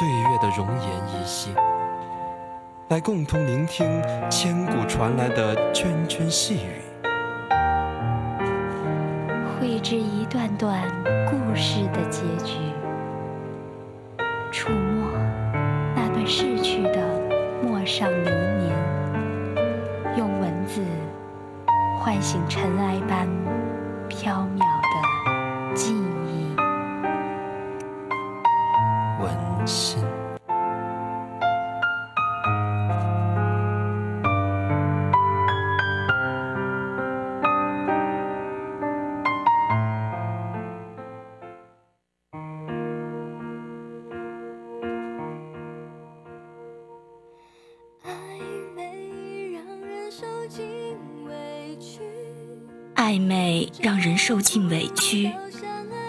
岁月的容颜依稀，来共同聆听千古传来的涓涓细语。绘制一段段故事的结局，暧昧让人受尽委屈，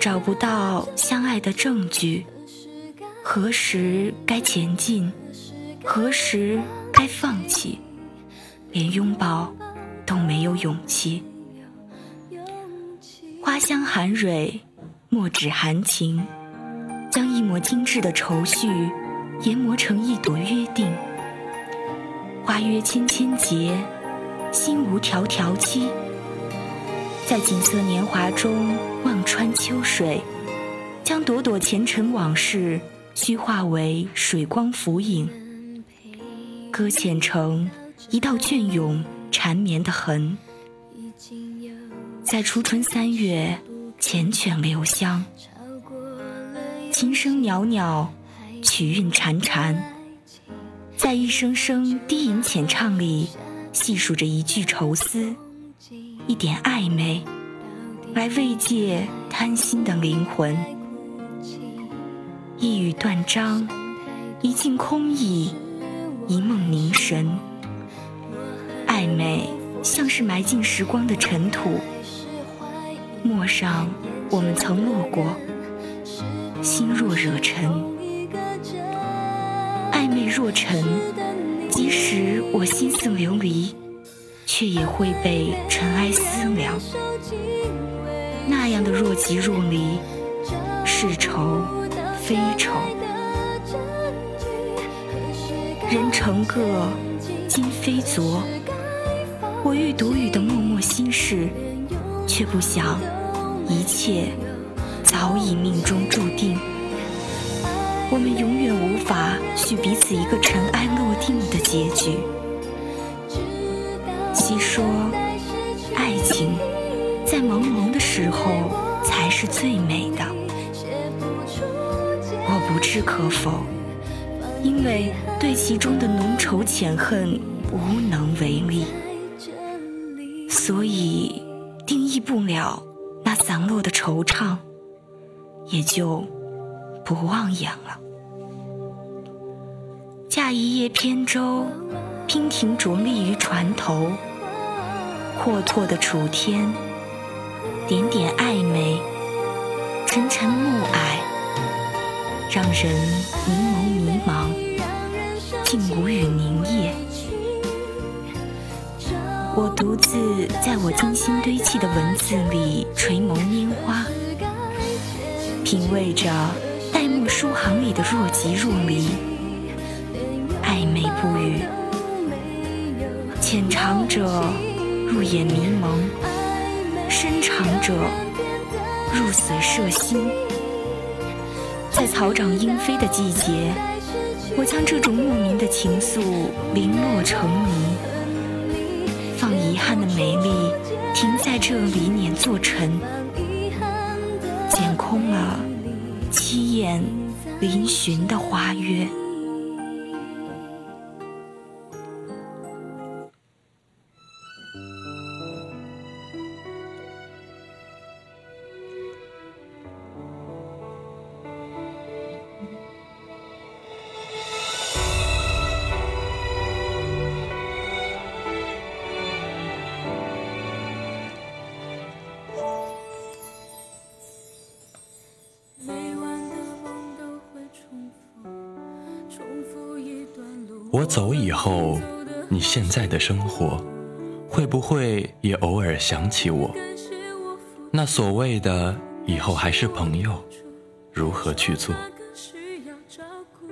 找不到相爱的证据。何时该前进？何时该放弃？连拥抱都没有勇气。花香含蕊，墨纸含情，将一抹精致的愁绪研磨成一朵约定。花约千千结，心无条条期。在锦瑟年华中望穿秋水，将朵朵前尘往事虚化为水光浮影，搁浅成一道隽永缠绵的痕。在初春三月，缱绻留香，琴声袅袅，曲韵潺潺，在一声声低吟浅唱里，细数着一句愁思。一点暧昧，来慰藉贪心的灵魂。一语断章，一镜空意，一梦凝神。暧昧像是埋进时光的尘土，陌上我们曾落过，心若惹尘。暧昧若尘，即使我心似琉璃。却也会被尘埃思量，那样的若即若离，是愁非愁。人成各，今非昨。我欲独语的默默心事，却不想一切早已命中注定。我们永远无法许彼此一个尘埃落定的结局。悉说，爱情在朦胧的时候才是最美的。我不置可否，因为对其中的浓稠浅恨无能为力，所以定义不了那散落的惆怅，也就不望言了。驾一叶扁舟，娉婷着立于船头。阔拓的楚天，点点暧昧，沉沉暮霭，让人迷蒙迷茫，竟无语凝噎。我独自在我精心堆砌的文字里垂眸拈花，品味着黛墨书行里的若即若离，暧昧不语，浅尝者。入眼迷蒙，深尝者入髓摄心。在草长莺飞的季节，我将这种莫名的情愫零落成泥，放遗憾的美丽停在这里碾作尘，捡空了凄艳嶙峋的花约。我走以后，你现在的生活，会不会也偶尔想起我？那所谓的以后还是朋友，如何去做？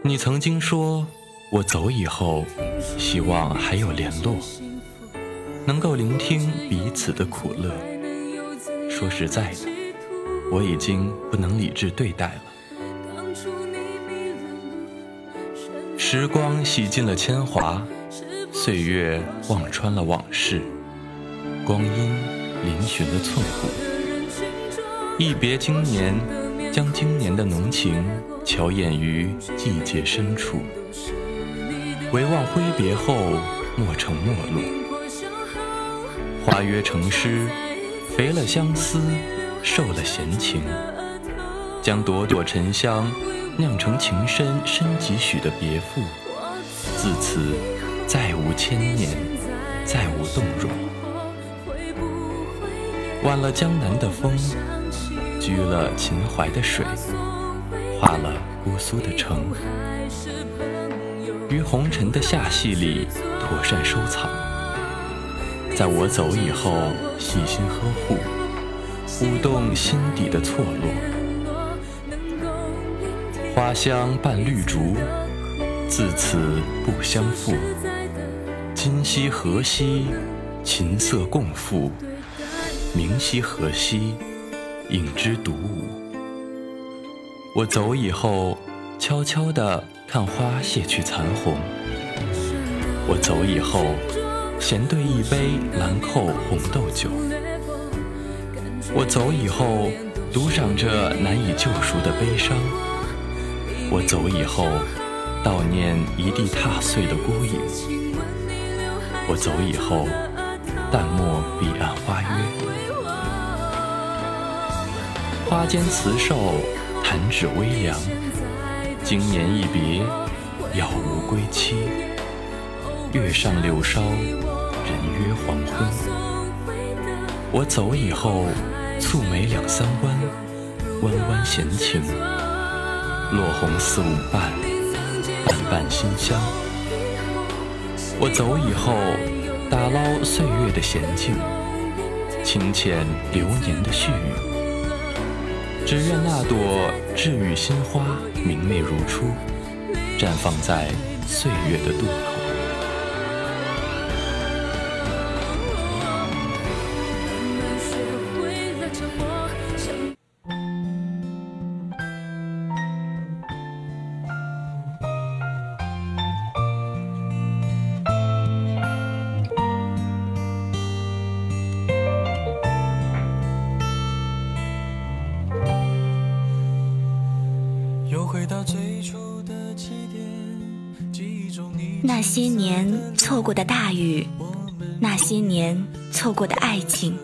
你曾经说，我走以后，希望还有联络，能够聆听彼此的苦乐。说实在的，我已经不能理智对待了。时光洗尽了铅华，岁月望穿了往事，光阴嶙峋了寸步。一别经年，将经年的浓情巧掩于季节深处。唯望挥别后莫成陌路。花约成诗，肥了相思，瘦了闲情，将朵朵沉香。酿成情深深几许的别赋，自此再无千年，再无动容。挽了江南的风，掬了秦淮的水，画了姑苏的城，于红尘的夏隙里妥善收藏，在我走以后细心呵护，舞动心底的错落。花香伴绿竹，自此不相负。今夕何夕，琴瑟共赋；明夕何夕，影只独舞。我走以后，悄悄地看花谢去残红。我走以后，闲对一杯兰蔻红豆酒。我走以后，独赏着难以救赎的悲伤。我走以后，悼念一地踏碎的孤影。我走以后，淡漠彼岸花约。花间辞寿，弹指微凉。经年一别，杳无归期。月上柳梢，人约黄昏。我走以后，蹙眉两三弯，弯弯闲情。落红四五瓣，瓣瓣馨香。我走以后，打捞岁月的娴静，清浅流年的絮语。只愿那朵治愈心花，明媚如初，绽放在岁月的渡口那些年错过的大雨，那些年错过的爱情，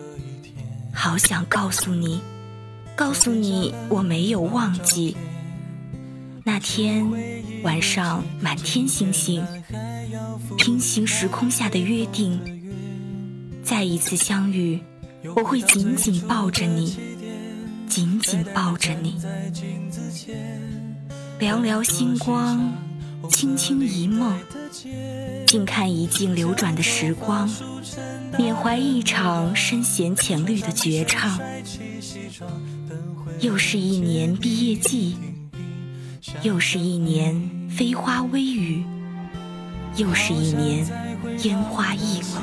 好想告诉你，告诉你我没有忘记。那天晚上满天星星，平行时空下的约定，再一次相遇，我会紧紧抱着你，紧紧抱着你。寥寥星光，轻轻一梦，静看一静流转的时光，缅怀一场深弦浅绿的绝唱。又是一年毕业季，又是一年飞花微雨，又是一年烟花易冷。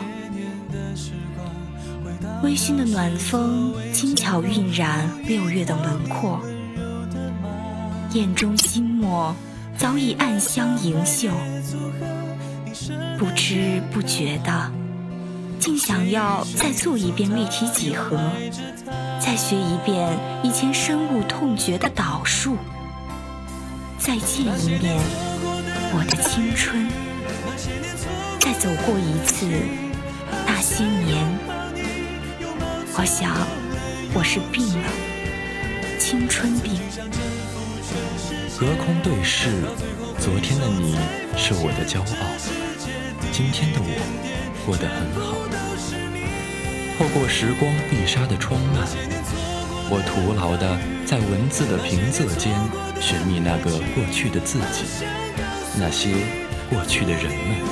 微醺的暖风，轻巧晕染六月的轮廓。眼中心墨早已暗香盈袖，不知不觉的，竟想要再做一遍立体几何，再学一遍以前深恶痛绝的导数，再见一面我的青春，再走过一次那些年。我想我是病了，青春病。隔空对视，昨天的你是我的骄傲，今天的我过得很好。透过时光碧纱的窗幔，我徒劳的在文字的平仄间寻觅那个过去的自己，那些过去的人们。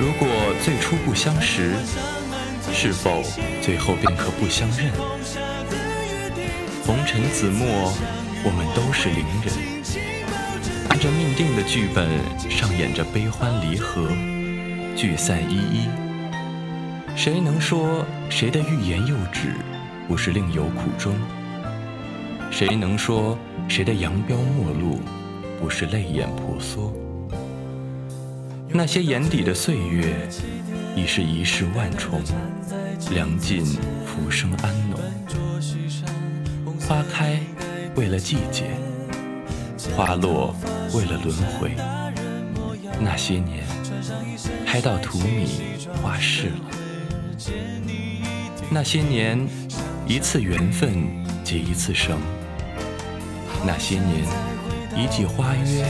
如果最初不相识，是否最后便可不相认？红尘子墨，我们都是伶人，按着命定的剧本上演着悲欢离合、聚散依依。谁能说谁的欲言又止不是另有苦衷？谁能说谁的扬镳陌路不是泪眼婆娑？那些眼底的岁月，已是一世万重，凉尽浮生安浓。花开为了季节，花落为了轮回。那些年，开到荼蘼花逝了。那些年，一次缘分结一次生。那些年，一季花约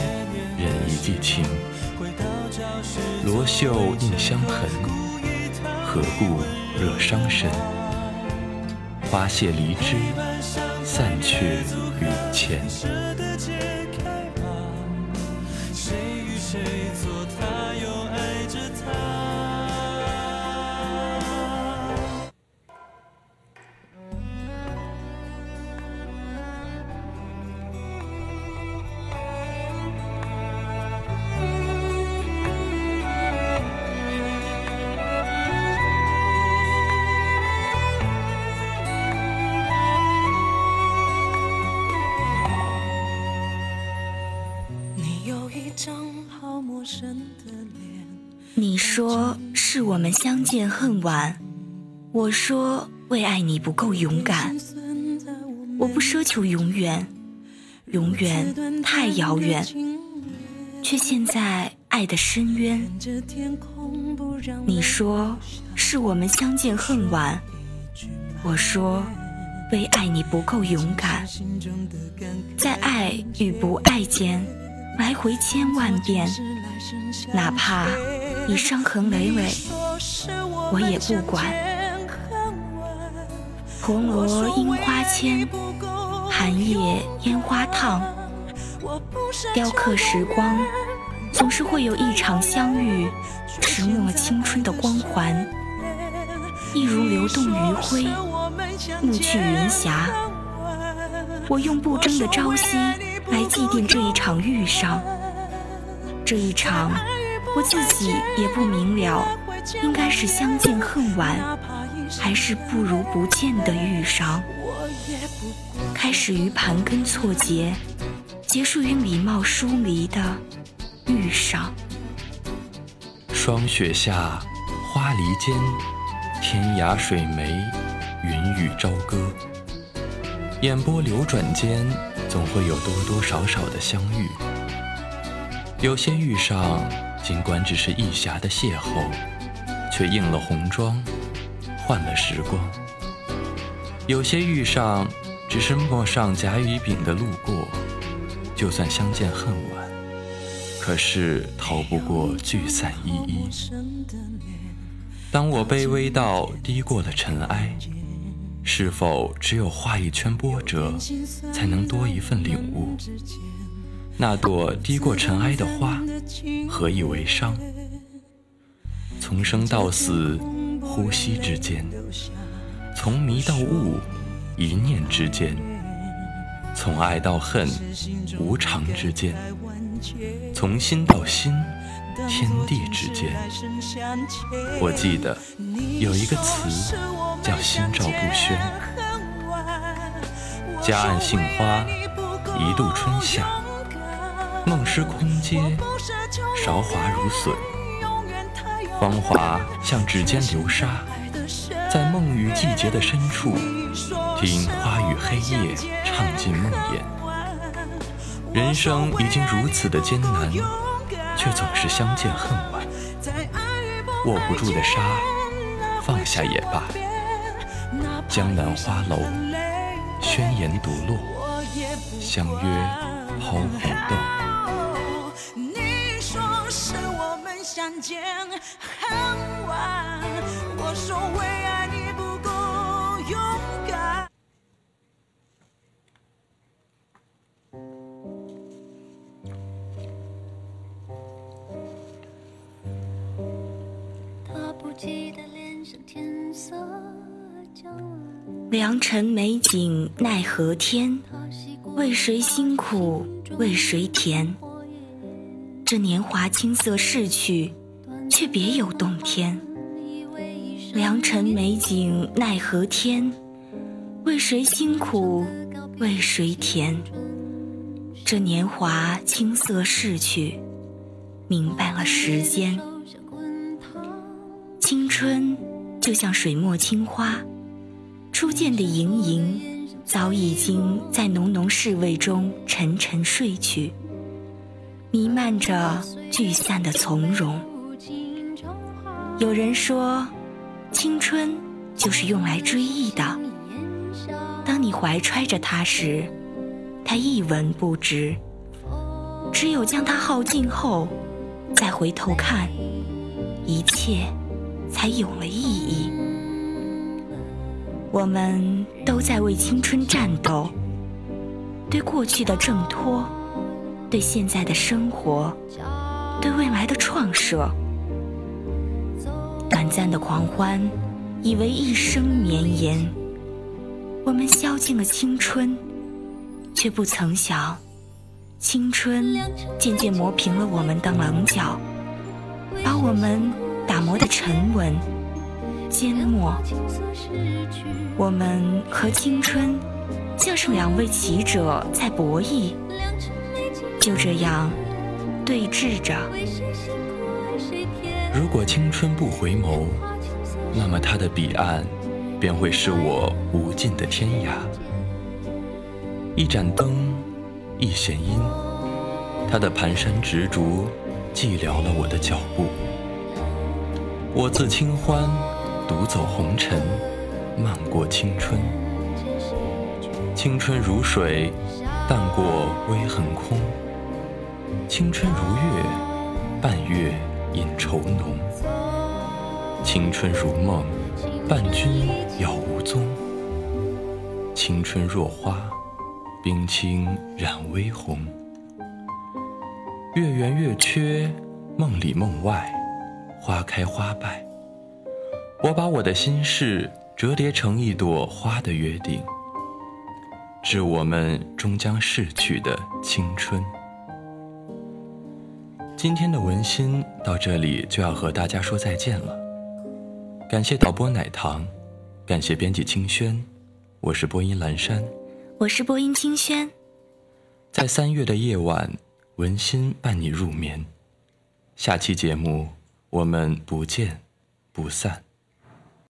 忍一季情。罗袖印香痕，何故惹伤神？花谢离枝，散去与前。你说是我们相见恨晚，我说为爱你不够勇敢。我不奢求永远，永远太遥远，却陷在爱的深渊。你说是我们相见恨晚，我说为爱你不够勇敢，在爱与不爱间来回千万遍，哪怕。你伤痕累累，我也不管。红罗樱花签，寒夜烟花烫。雕刻时光，总是会有一场相遇，迟暮了青春的光环。一如流动余晖，暮去云霞。我用不争的朝夕来祭奠这一场遇上，这一场。我自己也不明了，应该是相见恨晚，还是不如不见的遇上。开始于盘根错节，结束于礼貌疏离的遇上。霜雪下，花篱间，天涯水湄，云雨朝歌。眼波流转间，总会有多多少少的相遇。有些遇上。尽管只是一霞的邂逅，却映了红妆，换了时光。有些遇上，只是陌上甲乙丙的路过，就算相见恨晚，可是逃不过聚散依依。当我卑微到低过了尘埃，是否只有画一圈波折，才能多一份领悟？那朵低过尘埃的花，何以为伤？从生到死，呼吸之间；从迷到悟，一念之间；从爱到恨，无常之间；从心到心，天地之间。我记得有一个词叫心照不宣。夹岸杏花，一度春夏。梦失空阶，韶华如笋，芳华像指尖流沙，在梦与季节的深处，听花与黑夜唱尽梦魇。人生已经如此的艰难，却总是相见恨晚。握不住的沙，放下也罢。江南花楼，宣言独落，相约抛红豆。相见恨晚，我说为爱你不良辰美景奈何天，为谁辛苦为谁甜？这年华青涩逝去，却别有洞天。良辰美景奈何天，为谁辛苦为谁甜？这年华青涩逝去，明白了时间。青春就像水墨青花，初见的盈盈，早已经在浓浓世味中沉沉睡去。弥漫着聚散的从容。有人说，青春就是用来追忆的。当你怀揣着它时，它一文不值；只有将它耗尽后，再回头看，一切才有了意义。我们都在为青春战斗，对过去的挣脱。对现在的生活，对未来的创设，短暂的狂欢，以为一生绵延。我们消尽了青春，却不曾想，青春渐渐磨平了我们的棱角，把我们打磨的沉稳、缄默。我们和青春，像是两位棋者在博弈。就这样对峙着。如果青春不回眸，那么它的彼岸便会是我无尽的天涯。一盏灯，一弦音，它的蹒跚执着，寂寥了我的脚步。我自清欢，独走红尘，漫过青春。青春如水，淡过微痕空。青春如月，半月隐愁浓；青春如梦，伴君杳无踪。青春若花，冰清染微红。月圆月缺，梦里梦外，花开花败。我把我的心事折叠成一朵花的约定，致我们终将逝去的青春。今天的文心到这里就要和大家说再见了。感谢导播奶糖，感谢编辑清轩，我是播音蓝山，我是播音清轩。在三月的夜晚，文心伴你入眠。下期节目我们不见不散。